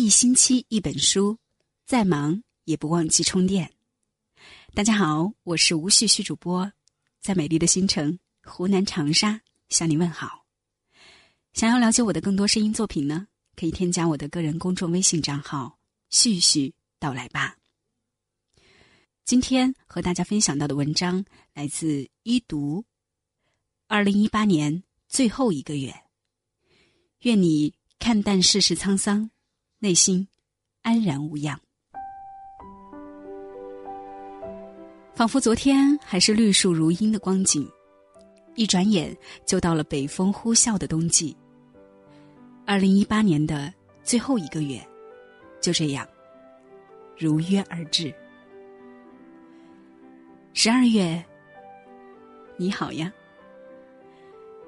一星期一本书，再忙也不忘记充电。大家好，我是吴旭旭主播，在美丽的新城湖南长沙向你问好。想要了解我的更多声音作品呢，可以添加我的个人公众微信账号“旭旭到来吧”。今天和大家分享到的文章来自一读。二零一八年最后一个月，愿你看淡世事沧桑，内心安然无恙。仿佛昨天还是绿树如茵的光景，一转眼就到了北风呼啸的冬季。二零一八年的最后一个月，就这样如约而至。十二月，你好呀。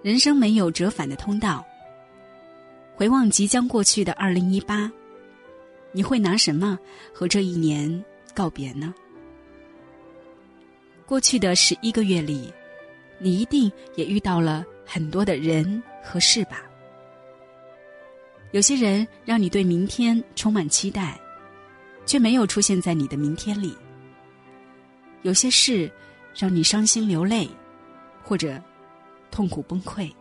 人生没有折返的通道。回望即将过去的二零一八，你会拿什么和这一年告别呢？过去的十一个月里，你一定也遇到了很多的人和事吧？有些人让你对明天充满期待，却没有出现在你的明天里；有些事让你伤心流泪，或者……痛苦崩溃，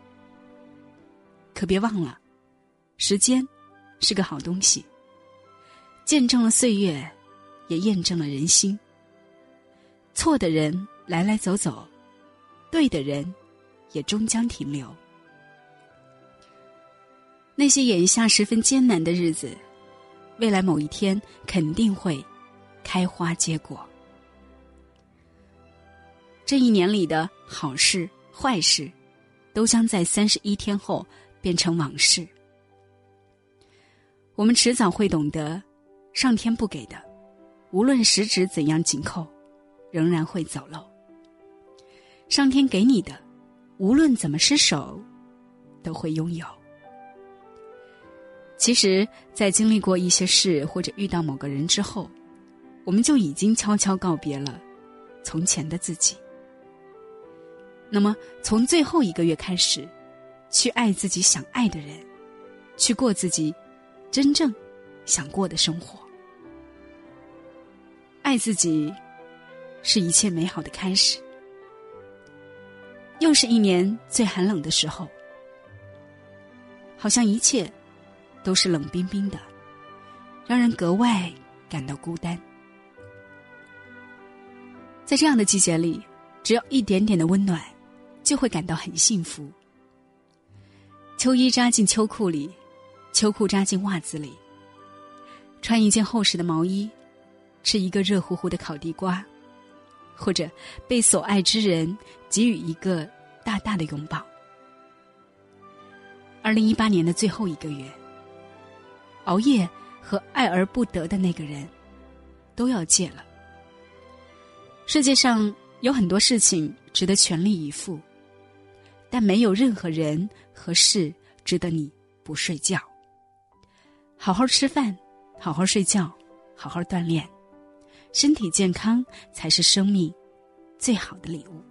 可别忘了，时间是个好东西，见证了岁月，也验证了人心。错的人来来走走，对的人也终将停留。那些眼下十分艰难的日子，未来某一天肯定会开花结果。这一年里的好事坏事。都将在三十一天后变成往事。我们迟早会懂得，上天不给的，无论十指怎样紧扣，仍然会走漏；上天给你的，无论怎么失手，都会拥有。其实，在经历过一些事或者遇到某个人之后，我们就已经悄悄告别了从前的自己。那么，从最后一个月开始，去爱自己想爱的人，去过自己真正想过的生活。爱自己，是一切美好的开始。又是一年最寒冷的时候，好像一切都是冷冰冰的，让人格外感到孤单。在这样的季节里，只要一点点的温暖。就会感到很幸福。秋衣扎进秋裤里，秋裤扎进袜子里。穿一件厚实的毛衣，吃一个热乎乎的烤地瓜，或者被所爱之人给予一个大大的拥抱。二零一八年的最后一个月，熬夜和爱而不得的那个人，都要戒了。世界上有很多事情值得全力以赴。但没有任何人和事值得你不睡觉。好好吃饭，好好睡觉，好好锻炼，身体健康才是生命最好的礼物。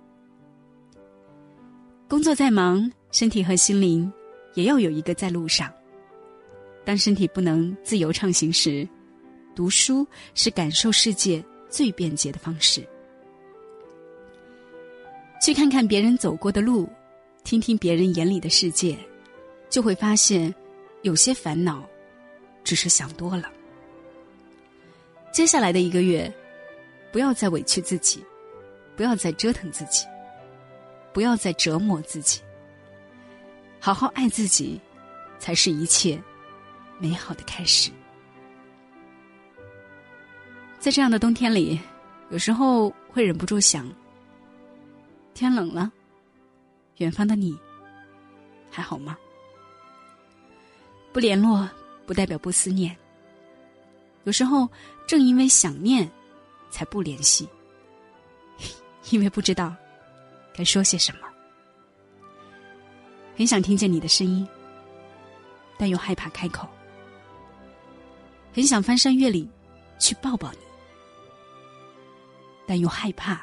工作再忙，身体和心灵也要有一个在路上。当身体不能自由畅行时，读书是感受世界最便捷的方式。去看看别人走过的路。听听别人眼里的世界，就会发现，有些烦恼，只是想多了。接下来的一个月，不要再委屈自己，不要再折腾自己，不要再折磨自己。好好爱自己，才是一切美好的开始。在这样的冬天里，有时候会忍不住想：天冷了。远方的你，还好吗？不联络不代表不思念。有时候正因为想念，才不联系。因为不知道该说些什么。很想听见你的声音，但又害怕开口。很想翻山越岭去抱抱你，但又害怕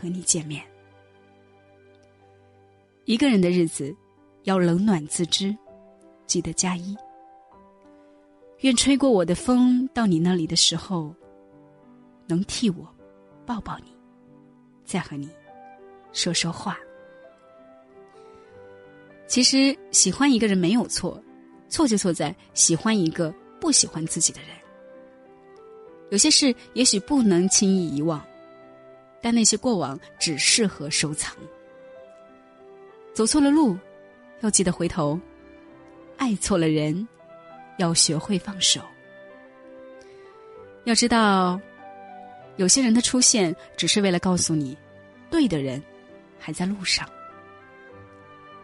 和你见面。一个人的日子，要冷暖自知，记得加衣。愿吹过我的风到你那里的时候，能替我抱抱你，再和你说说话。其实喜欢一个人没有错，错就错在喜欢一个不喜欢自己的人。有些事也许不能轻易遗忘，但那些过往只适合收藏。走错了路，要记得回头；爱错了人，要学会放手。要知道，有些人的出现只是为了告诉你，对的人还在路上。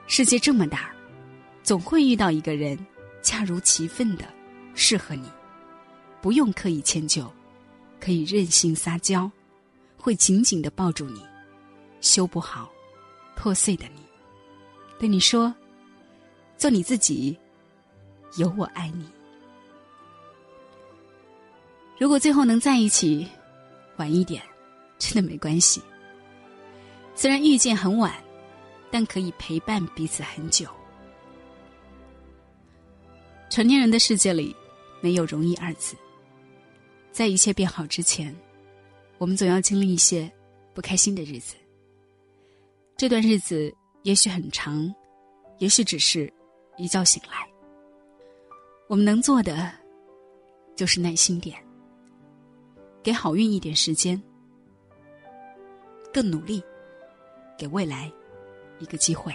世界这么大，总会遇到一个人，恰如其分的适合你，不用刻意迁就，可以任性撒娇，会紧紧的抱住你，修不好破碎的你，对你说：“做你自己，有我爱你。”如果最后能在一起，晚一点，真的没关系。虽然遇见很晚。但可以陪伴彼此很久。成年人的世界里，没有容易二字。在一切变好之前，我们总要经历一些不开心的日子。这段日子也许很长，也许只是一觉醒来。我们能做的，就是耐心点，给好运一点时间，更努力，给未来。一个机会，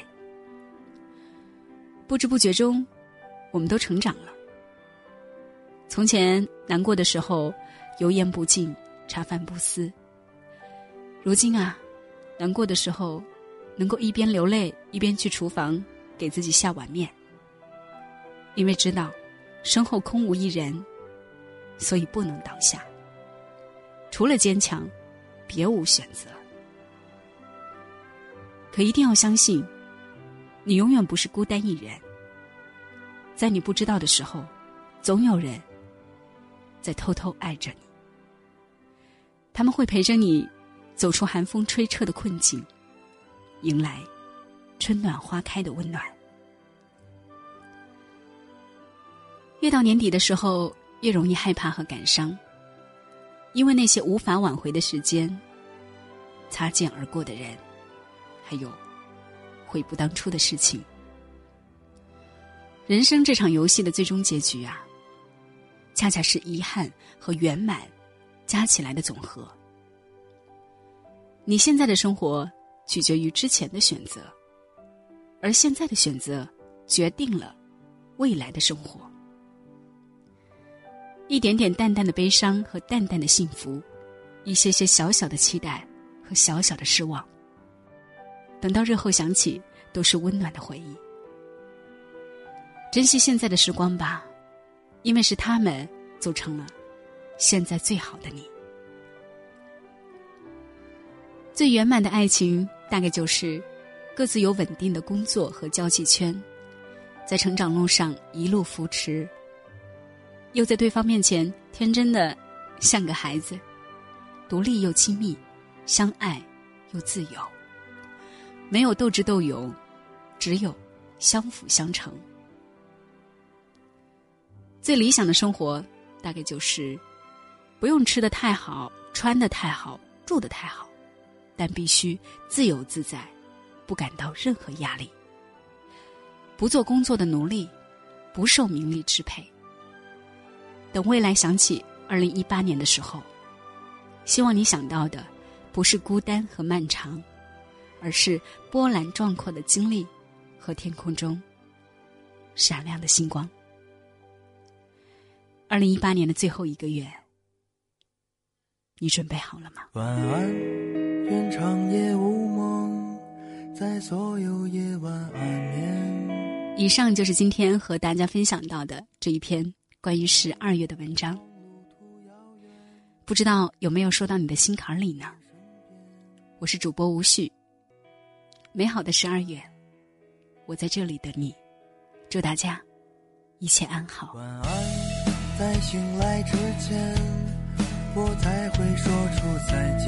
不知不觉中，我们都成长了。从前难过的时候，油盐不进，茶饭不思。如今啊，难过的时候，能够一边流泪一边去厨房给自己下碗面。因为知道身后空无一人，所以不能倒下。除了坚强，别无选择。可一定要相信，你永远不是孤单一人。在你不知道的时候，总有人在偷偷爱着你。他们会陪着你走出寒风吹彻的困境，迎来春暖花开的温暖。越到年底的时候，越容易害怕和感伤，因为那些无法挽回的时间，擦肩而过的人。还有，悔不当初的事情。人生这场游戏的最终结局啊，恰恰是遗憾和圆满加起来的总和。你现在的生活取决于之前的选择，而现在的选择决定了未来的生活。一点点淡淡的悲伤和淡淡的幸福，一些些小小的期待和小小的失望。等到日后想起，都是温暖的回忆。珍惜现在的时光吧，因为是他们组成了现在最好的你。最圆满的爱情，大概就是各自有稳定的工作和交际圈，在成长路上一路扶持，又在对方面前天真的像个孩子，独立又亲密，相爱又自由。没有斗智斗勇，只有相辅相成。最理想的生活，大概就是不用吃的太好，穿的太好，住的太好，但必须自由自在，不感到任何压力，不做工作的奴隶，不受名利支配。等未来想起二零一八年的时候，希望你想到的不是孤单和漫长。而是波澜壮阔的经历和天空中闪亮的星光。二零一八年的最后一个月，你准备好了吗？晚安，愿长夜无梦，在所有夜晚安眠。以上就是今天和大家分享到的这一篇关于十二月的文章。不知道有没有说到你的心坎里呢？我是主播吴旭。美好的十二月，我在这里等你。祝大家一切安好。晚安，在醒来之前，我才会说出再见。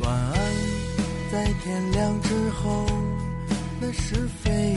晚安，在天亮之后，那是非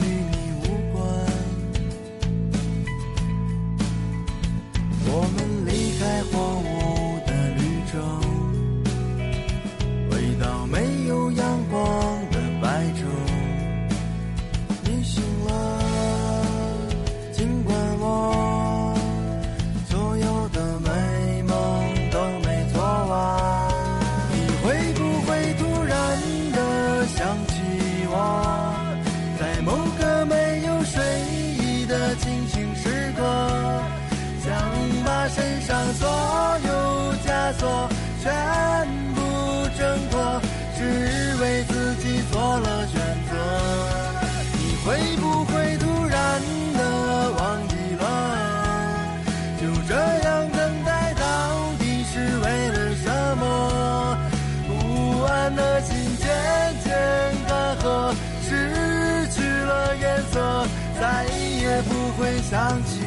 想起。